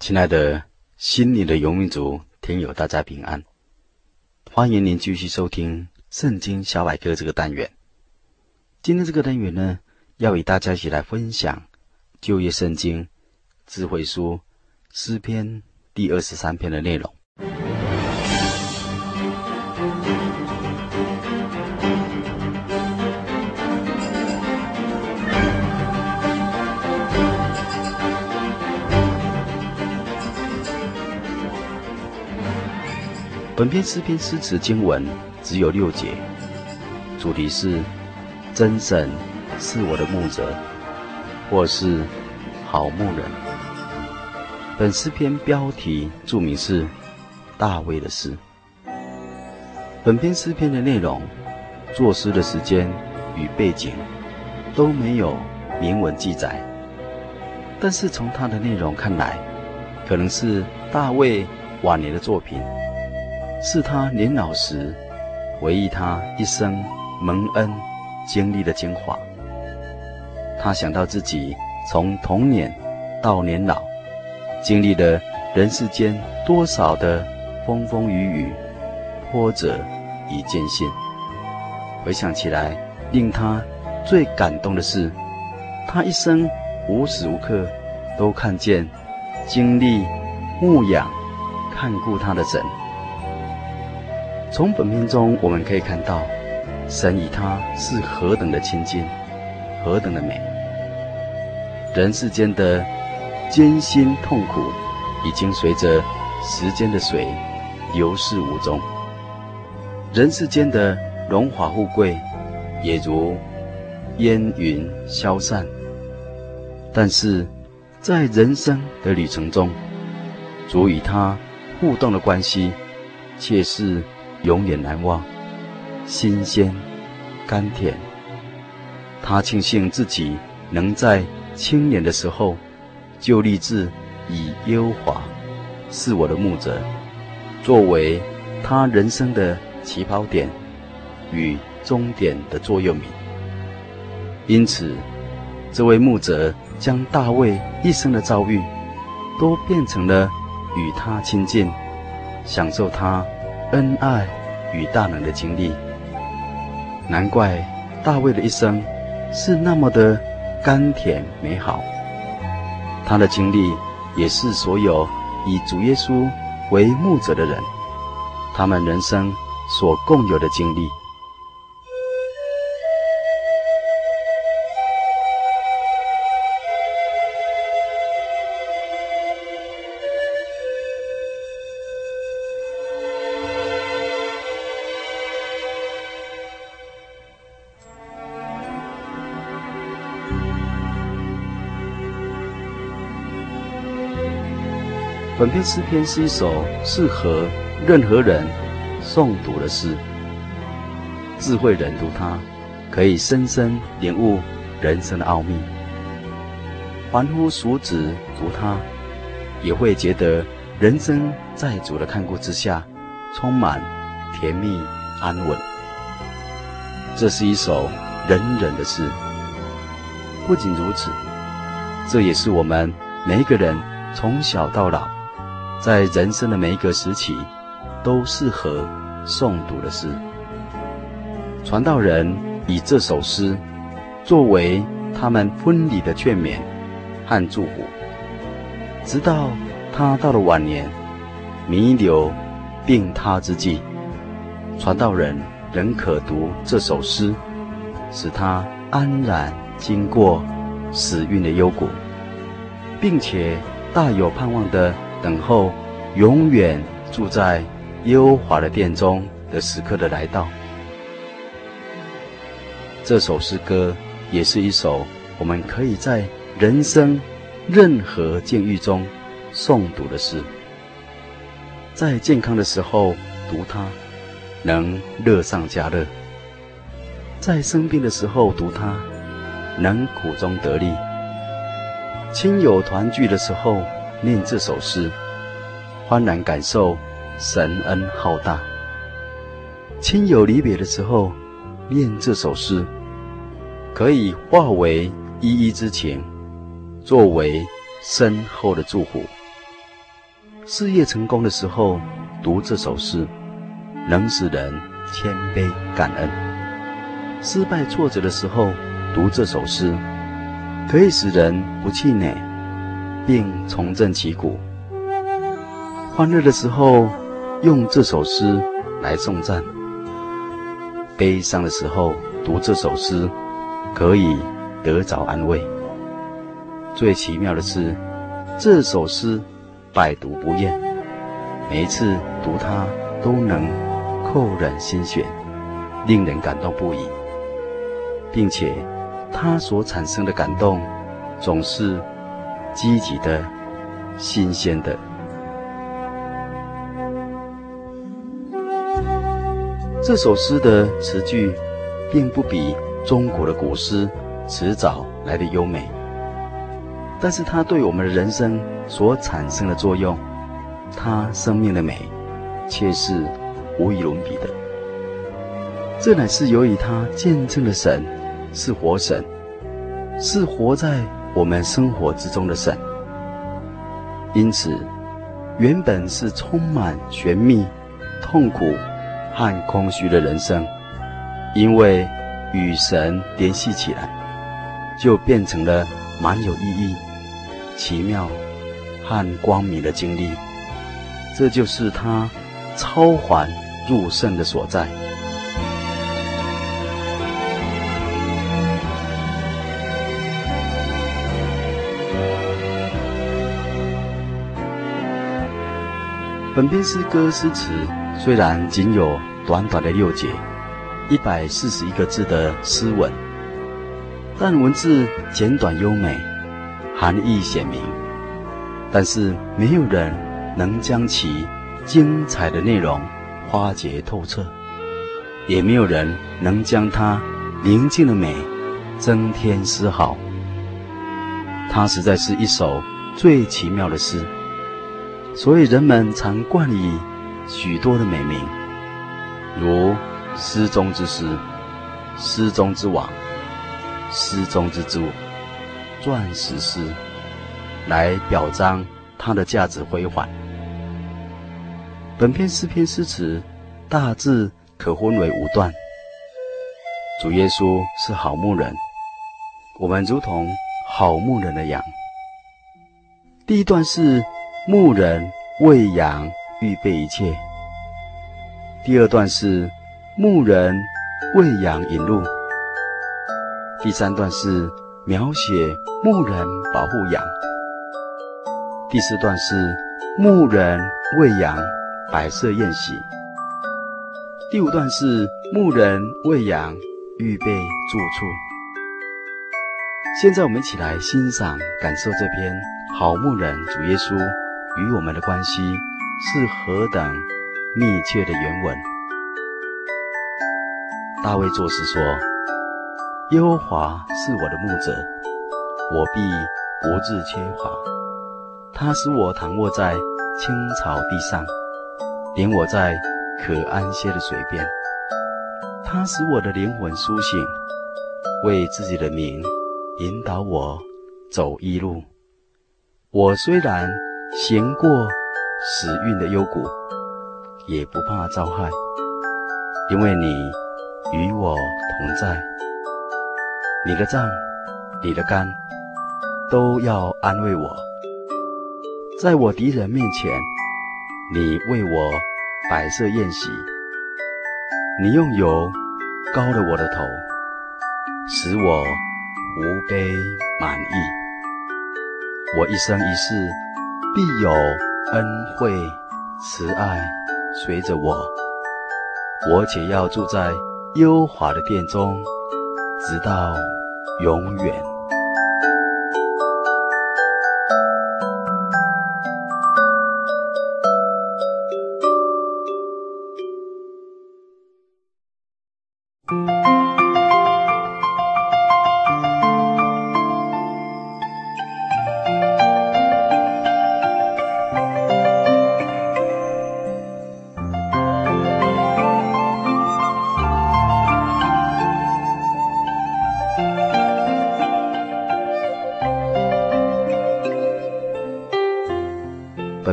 亲爱的心灵的游民族听友，大家平安！欢迎您继续收听《圣经小百科》这个单元。今天这个单元呢，要与大家一起来分享旧约圣经智慧书诗篇第二十三篇的内容。本篇诗篇诗词经文只有六节，主题是真神是我的牧者，或是好牧人。本诗篇标题注明是大卫的诗。本篇诗篇的内容、作诗的时间与背景都没有明文记载，但是从它的内容看来，可能是大卫晚年的作品。是他年老时回忆他一生蒙恩经历的精华。他想到自己从童年到年老，经历了人世间多少的风风雨雨、波折与艰辛。回想起来，令他最感动的是，他一生无时无刻都看见、经历、牧养、看顾他的神。从本篇中我们可以看到，神与他是何等的亲近，何等的美。人世间的艰辛痛苦，已经随着时间的水流逝无踪；人世间的荣华富贵，也如烟云消散。但是，在人生的旅程中，主与他互动的关系，却是。永远难忘，新鲜、甘甜。他庆幸自己能在青年的时候，就立志以耶和华是我的牧者，作为他人生的起跑点与终点的座右铭。因此，这位牧者将大卫一生的遭遇，都变成了与他亲近，享受他。恩爱与大能的经历，难怪大卫的一生是那么的甘甜美好。他的经历也是所有以主耶稣为牧者的人，他们人生所共有的经历。本篇诗篇是一首适合任何人诵读的诗。智慧人读它，可以深深领悟人生的奥秘；凡夫俗子读它，也会觉得人生在主的看顾之下，充满甜蜜安稳。这是一首人人的诗。不仅如此，这也是我们每一个人从小到老。在人生的每一个时期，都适合诵读的诗。传道人以这首诗作为他们婚礼的劝勉和祝福，直到他到了晚年弥留病榻之际，传道人仍可读这首诗，使他安然经过死运的幽谷，并且大有盼望的。等候，永远住在耶和华的殿中的时刻的来到。这首诗歌也是一首我们可以在人生任何境遇中诵读的诗。在健康的时候读它，能乐上加乐；在生病的时候读它，能苦中得利。亲友团聚的时候念这首诗，欢然感受神恩浩大；亲友离别的时候念这首诗。可以化为依依之情，作为深厚的祝福。事业成功的时候读这首诗，能使人谦卑感恩；失败挫折的时候读这首诗，可以使人不气馁，并重振旗鼓。欢乐的时候用这首诗来颂赞；悲伤的时候读这首诗。可以得着安慰。最奇妙的是，这首诗百读不厌，每一次读它都能扣人心弦，令人感动不已，并且它所产生的感动总是积极的、新鲜的。这首诗的词句并不比。中国的古诗词藻来的优美，但是它对我们的人生所产生的作用，它生命的美，却是无与伦比的。这乃是由于它见证了神是活神，是活在我们生活之中的神。因此，原本是充满玄秘、痛苦和空虚的人生，因为。与神联系起来，就变成了蛮有意义、奇妙和光明的经历。这就是他超凡入圣的所在。本篇诗歌诗词虽然仅有短短的六节。一百四十一个字的诗文，但文字简短优美，含义显明。但是没有人能将其精彩的内容花解透彻，也没有人能将它宁静的美增添丝毫。它实在是一首最奇妙的诗，所以人们常冠以许多的美名，如。诗中之诗，诗中之王，诗中之珠，钻石诗，来表彰它的价值辉煌。本篇诗篇诗词大致可分为五段。主耶稣是好牧人，我们如同好牧人的羊。第一段是牧人喂羊预备一切。第二段是。牧人喂羊引路。第三段是描写牧人保护羊。第四段是牧人喂羊摆设宴席。第五段是牧人喂羊预备住处。现在我们一起来欣赏、感受这篇好牧人主耶稣与我们的关系是何等密切的原文。大卫作诗说：“耶和华是我的牧者，我必不致缺乏。他使我躺卧在青草地上，领我在可安歇的水边。他使我的灵魂苏醒，为自己的名引导我走义路。我虽然行过死运的幽谷，也不怕遭害，因为你。”与我同在，你的杖，你的竿，都要安慰我。在我敌人面前，你为我摆设宴席，你用油膏了我的头，使我无悲满意。我一生一世必有恩惠慈爱随着我，我且要住在优华的殿中，直到永远。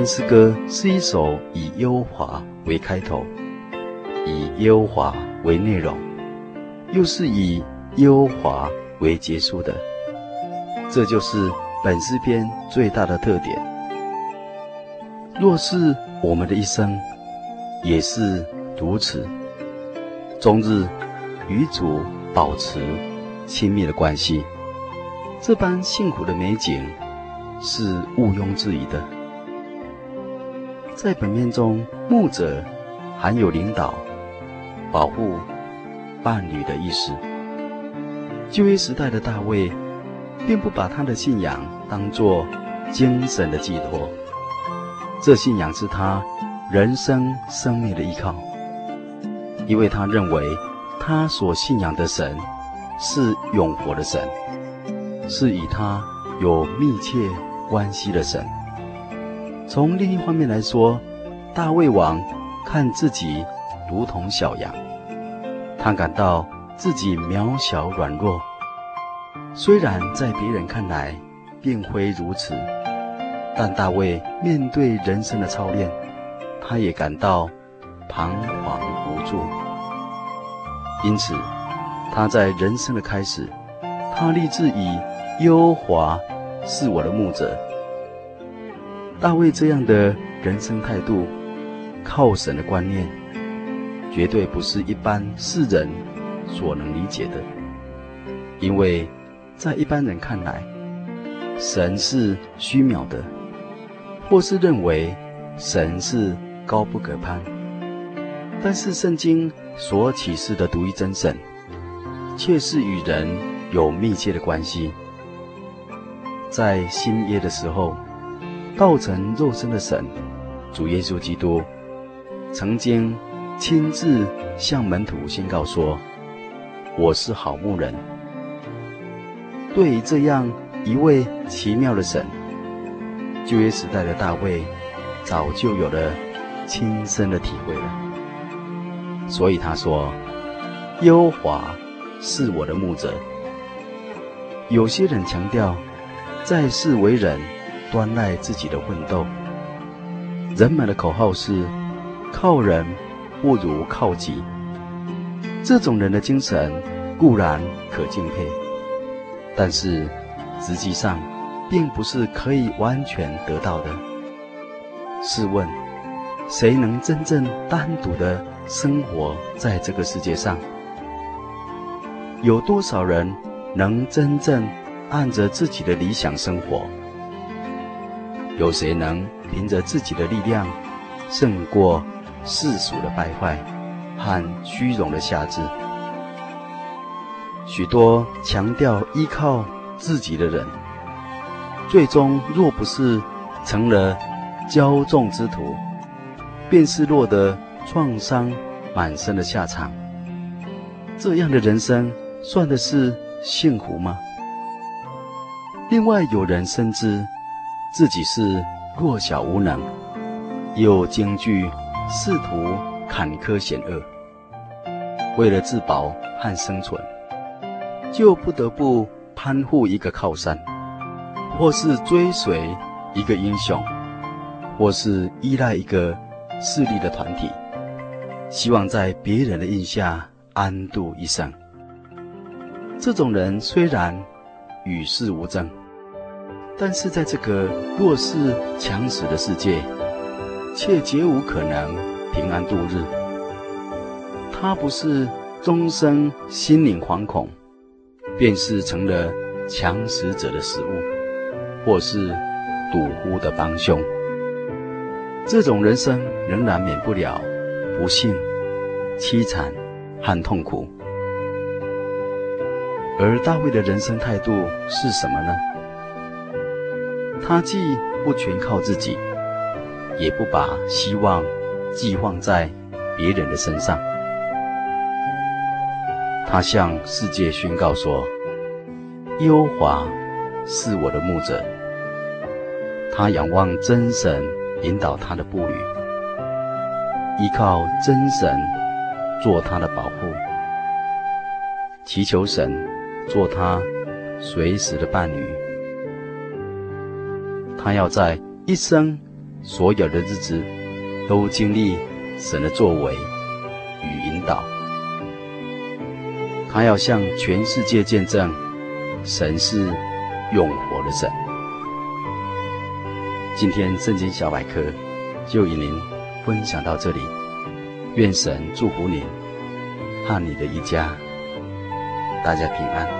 篇诗歌是一首以优华为开头，以优华为内容，又是以优华为结束的。这就是本诗篇最大的特点。若是我们的一生也是如此，终日与主保持亲密的关系，这般幸福的美景是毋庸置疑的。在本面中，牧者含有领导、保护伴侣的意思。旧约时代的大卫，并不把他的信仰当作精神的寄托，这信仰是他人生生命的依靠，因为他认为他所信仰的神是永活的神，是与他有密切关系的神。从另一方面来说，大卫王看自己如同小羊，他感到自己渺小软弱。虽然在别人看来并非如此，但大卫面对人生的操练，他也感到彷徨无助。因此，他在人生的开始，他立志以优华是我的牧者。大卫这样的人生态度，靠神的观念，绝对不是一般世人所能理解的。因为在一般人看来，神是虚渺的，或是认为神是高不可攀。但是圣经所启示的独一真神，却是与人有密切的关系。在新约的时候。道成肉身的神，主耶稣基督，曾经亲自向门徒宣告说：“我是好牧人。”对于这样一位奇妙的神，旧约时代的大卫早就有了亲身的体会了。所以他说：“耶和华是我的牧者。”有些人强调，在世为人。端赖自己的奋斗，人们的口号是“靠人不如靠己”。这种人的精神固然可敬佩，但是实际上并不是可以完全得到的。试问，谁能真正单独的生活在这个世界上？有多少人能真正按着自己的理想生活？有谁能凭着自己的力量胜过世俗的败坏和虚荣的下至？许多强调依靠自己的人，最终若不是成了骄纵之徒，便是落得创伤满身的下场。这样的人生算的是幸福吗？另外，有人深知。自己是弱小无能，又惊惧仕途坎坷险恶，为了自保和生存，就不得不攀附一个靠山，或是追随一个英雄，或是依赖一个势力的团体，希望在别人的荫下安度一生。这种人虽然与世无争。但是在这个弱势强食的世界，却绝无可能平安度日。他不是终生心灵惶恐，便是成了强食者的食物，或是赌户的帮凶。这种人生仍然免不了不幸、凄惨和痛苦。而大卫的人生态度是什么呢？他既不全靠自己，也不把希望寄放在别人的身上。他向世界宣告说：“耶和华是我的牧者。”他仰望真神引导他的步履，依靠真神做他的保护，祈求神做他随时的伴侣。他要在一生所有的日子都经历神的作为与引导。他要向全世界见证，神是永活的神。今天圣经小百科就与您分享到这里，愿神祝福您和你的一家，大家平安。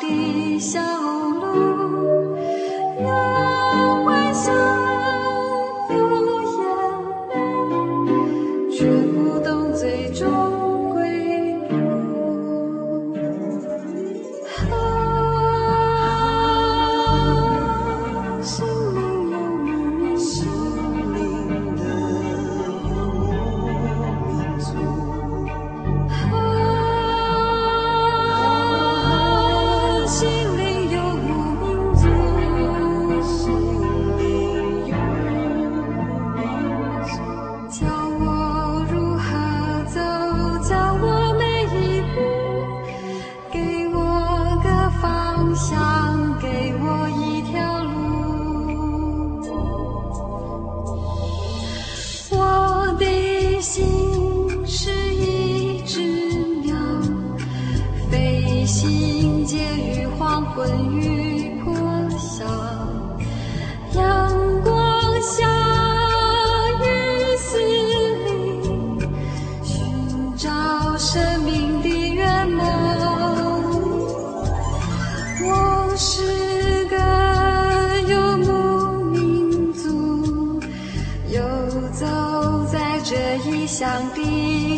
的小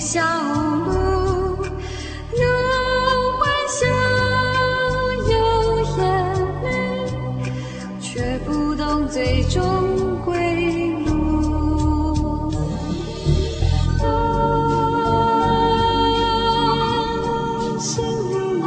小路有欢笑，有眼泪，却不懂最终归路。啊，啊。